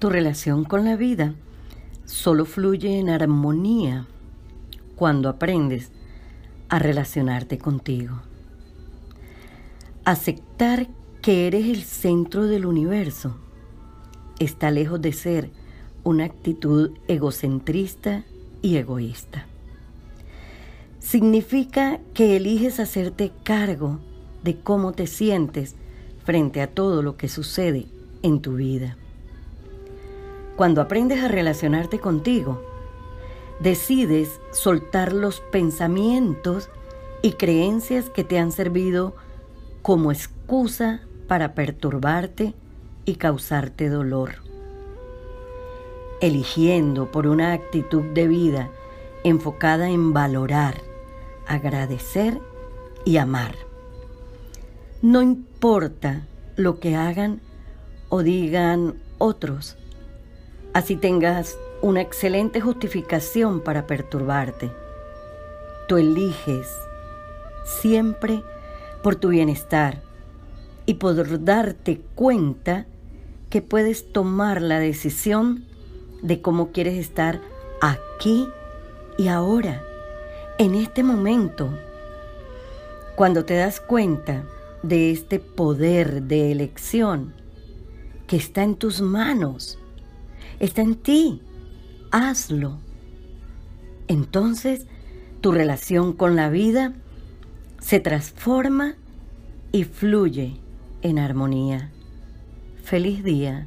Tu relación con la vida solo fluye en armonía cuando aprendes a relacionarte contigo. Aceptar que eres el centro del universo está lejos de ser una actitud egocentrista y egoísta. Significa que eliges hacerte cargo de cómo te sientes frente a todo lo que sucede en tu vida. Cuando aprendes a relacionarte contigo, decides soltar los pensamientos y creencias que te han servido como excusa para perturbarte y causarte dolor. Eligiendo por una actitud de vida enfocada en valorar, agradecer y amar. No importa lo que hagan o digan otros, así tengas una excelente justificación para perturbarte. Tú eliges siempre por tu bienestar y por darte cuenta que puedes tomar la decisión de cómo quieres estar aquí y ahora, en este momento. Cuando te das cuenta de este poder de elección que está en tus manos, está en ti, hazlo. Entonces tu relación con la vida se transforma y fluye en armonía. Feliz día